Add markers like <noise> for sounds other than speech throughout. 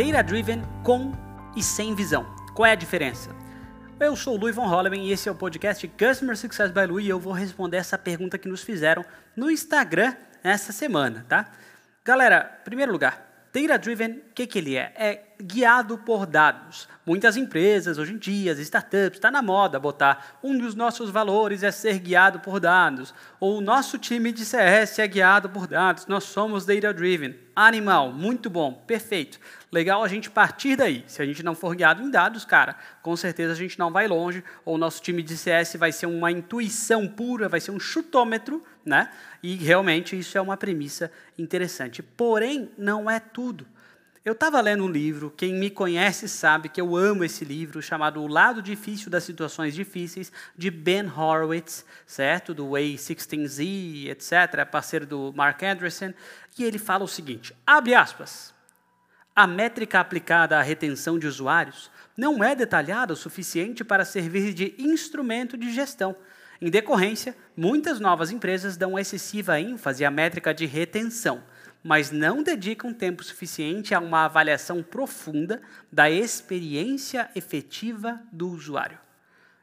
Data Driven com e sem visão. Qual é a diferença? Eu sou o Louis von Holleman e esse é o podcast Customer Success by Louis e eu vou responder essa pergunta que nos fizeram no Instagram essa semana, tá? Galera, primeiro lugar, Data Driven, que, que ele é? É guiado por dados. Muitas empresas, hoje em dia, as startups, está na moda botar um dos nossos valores é ser guiado por dados. Ou o nosso time de CS é guiado por dados. Nós somos Data Driven. Animal, muito bom, perfeito. Legal a gente partir daí. Se a gente não for guiado em dados, cara, com certeza a gente não vai longe. Ou o nosso time de CS vai ser uma intuição pura, vai ser um chutômetro, né? E realmente isso é uma premissa interessante. Porém, não é tudo. Eu estava lendo um livro, quem me conhece sabe que eu amo esse livro, chamado O Lado Difícil das Situações Difíceis, de Ben Horowitz, certo? Do Way 16Z, etc., parceiro do Mark Andreessen, e ele fala o seguinte, abre aspas, a métrica aplicada à retenção de usuários não é detalhada o suficiente para servir de instrumento de gestão. Em decorrência, muitas novas empresas dão excessiva ênfase à métrica de retenção, mas não dedicam tempo suficiente a uma avaliação profunda da experiência efetiva do usuário.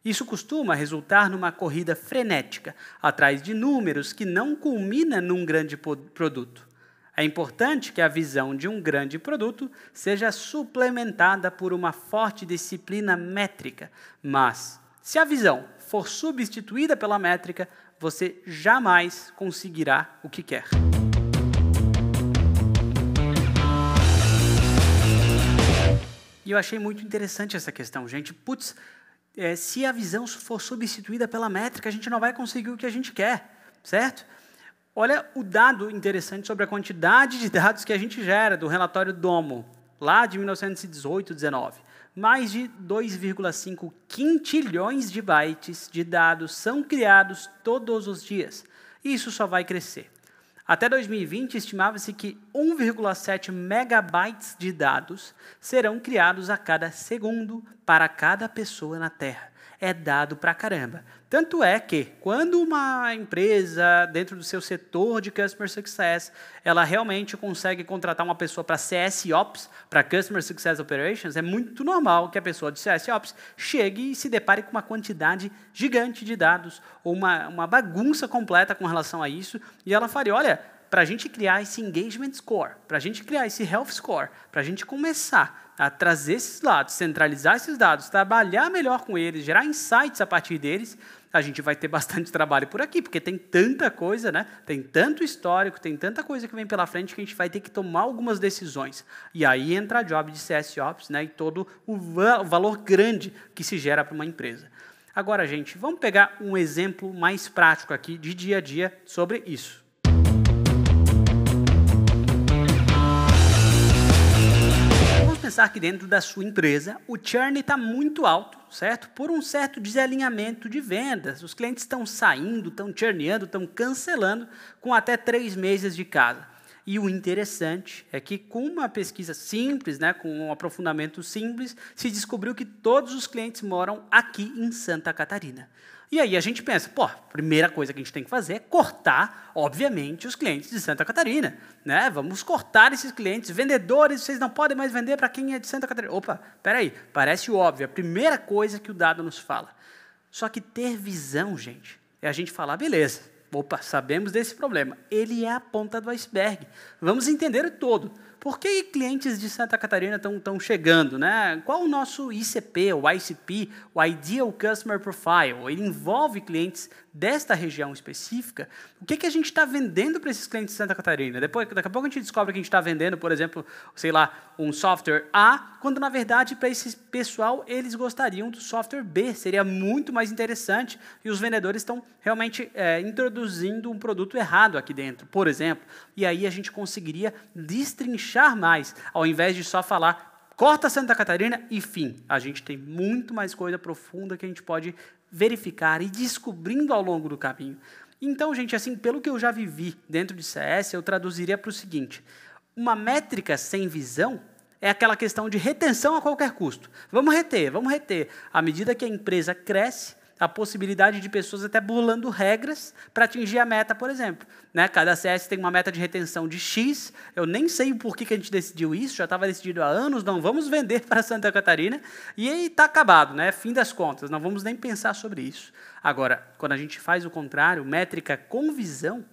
Isso costuma resultar numa corrida frenética, atrás de números que não culmina num grande produto. É importante que a visão de um grande produto seja suplementada por uma forte disciplina métrica, mas se a visão for substituída pela métrica, você jamais conseguirá o que quer. E eu achei muito interessante essa questão, gente. Putz, é, se a visão for substituída pela métrica, a gente não vai conseguir o que a gente quer, certo? Olha o dado interessante sobre a quantidade de dados que a gente gera do relatório Domo, lá de 1918, 19. Mais de 2,5 quintilhões de bytes de dados são criados todos os dias. Isso só vai crescer. Até 2020, estimava-se que 1,7 megabytes de dados serão criados a cada segundo para cada pessoa na Terra. É dado pra caramba. Tanto é que, quando uma empresa, dentro do seu setor de Customer Success, ela realmente consegue contratar uma pessoa para CS Ops, para Customer Success Operations, é muito normal que a pessoa de CS Ops chegue e se depare com uma quantidade gigante de dados, ou uma, uma bagunça completa com relação a isso, e ela fale, olha, para a gente criar esse engagement score, para a gente criar esse health score, para a gente começar a trazer esses dados, centralizar esses dados, trabalhar melhor com eles, gerar insights a partir deles, a gente vai ter <laughs> bastante trabalho por aqui, porque tem tanta coisa, né? Tem tanto histórico, tem tanta coisa que vem pela frente que a gente vai ter que tomar algumas decisões. E aí entra a job de CS Ops, né? E todo o valor grande que se gera para uma empresa. Agora, gente, vamos pegar um exemplo mais prático aqui de dia a dia sobre isso. Pensar que dentro da sua empresa o churn está muito alto, certo? Por um certo desalinhamento de vendas. Os clientes estão saindo, estão churneando, estão cancelando com até três meses de casa. E o interessante é que, com uma pesquisa simples, né, com um aprofundamento simples, se descobriu que todos os clientes moram aqui em Santa Catarina. E aí a gente pensa, pô, a primeira coisa que a gente tem que fazer é cortar, obviamente, os clientes de Santa Catarina. Né? Vamos cortar esses clientes. Vendedores, vocês não podem mais vender para quem é de Santa Catarina. Opa, peraí, parece óbvio. A primeira coisa que o dado nos fala. Só que ter visão, gente, é a gente falar, beleza, opa, sabemos desse problema. Ele é a ponta do iceberg. Vamos entender o todo. Por que clientes de Santa Catarina estão chegando? Né? Qual o nosso ICP, o ICP, o Ideal Customer Profile? Ele envolve clientes desta região específica. O que, que a gente está vendendo para esses clientes de Santa Catarina? Depois, daqui a pouco a gente descobre que a gente está vendendo, por exemplo, sei lá, um software A, quando na verdade para esse pessoal eles gostariam do software B. Seria muito mais interessante e os vendedores estão realmente é, introduzindo um produto errado aqui dentro, por exemplo. E aí a gente conseguiria destrinchar destrinchar mais, ao invés de só falar corta Santa Catarina e fim. A gente tem muito mais coisa profunda que a gente pode verificar e descobrindo ao longo do caminho. Então, gente, assim, pelo que eu já vivi dentro de CS, eu traduziria para o seguinte: uma métrica sem visão é aquela questão de retenção a qualquer custo. Vamos reter, vamos reter. À medida que a empresa cresce, a possibilidade de pessoas até burlando regras para atingir a meta, por exemplo. Né? Cada CS tem uma meta de retenção de X, eu nem sei por que, que a gente decidiu isso, já estava decidido há anos, não vamos vender para Santa Catarina, e aí está acabado, né? fim das contas, não vamos nem pensar sobre isso. Agora, quando a gente faz o contrário, métrica com visão,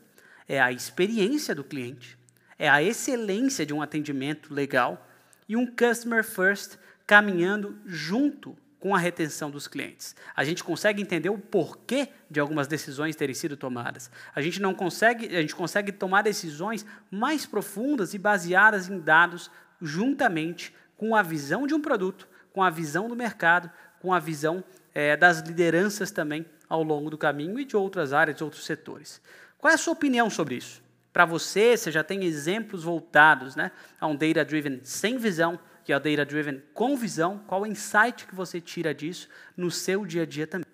é a experiência do cliente, é a excelência de um atendimento legal e um customer first caminhando junto com a retenção dos clientes. A gente consegue entender o porquê de algumas decisões terem sido tomadas. A gente não consegue, a gente consegue tomar decisões mais profundas e baseadas em dados juntamente com a visão de um produto, com a visão do mercado, com a visão é, das lideranças também ao longo do caminho e de outras áreas, de outros setores. Qual é a sua opinião sobre isso? Para você, você já tem exemplos voltados né, a um data-driven sem visão, que é o Data Driven com visão, qual o insight que você tira disso no seu dia a dia também.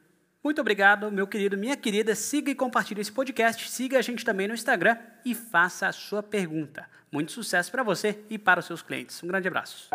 Muito obrigado, meu querido, minha querida. Siga e compartilhe esse podcast. Siga a gente também no Instagram e faça a sua pergunta. Muito sucesso para você e para os seus clientes. Um grande abraço.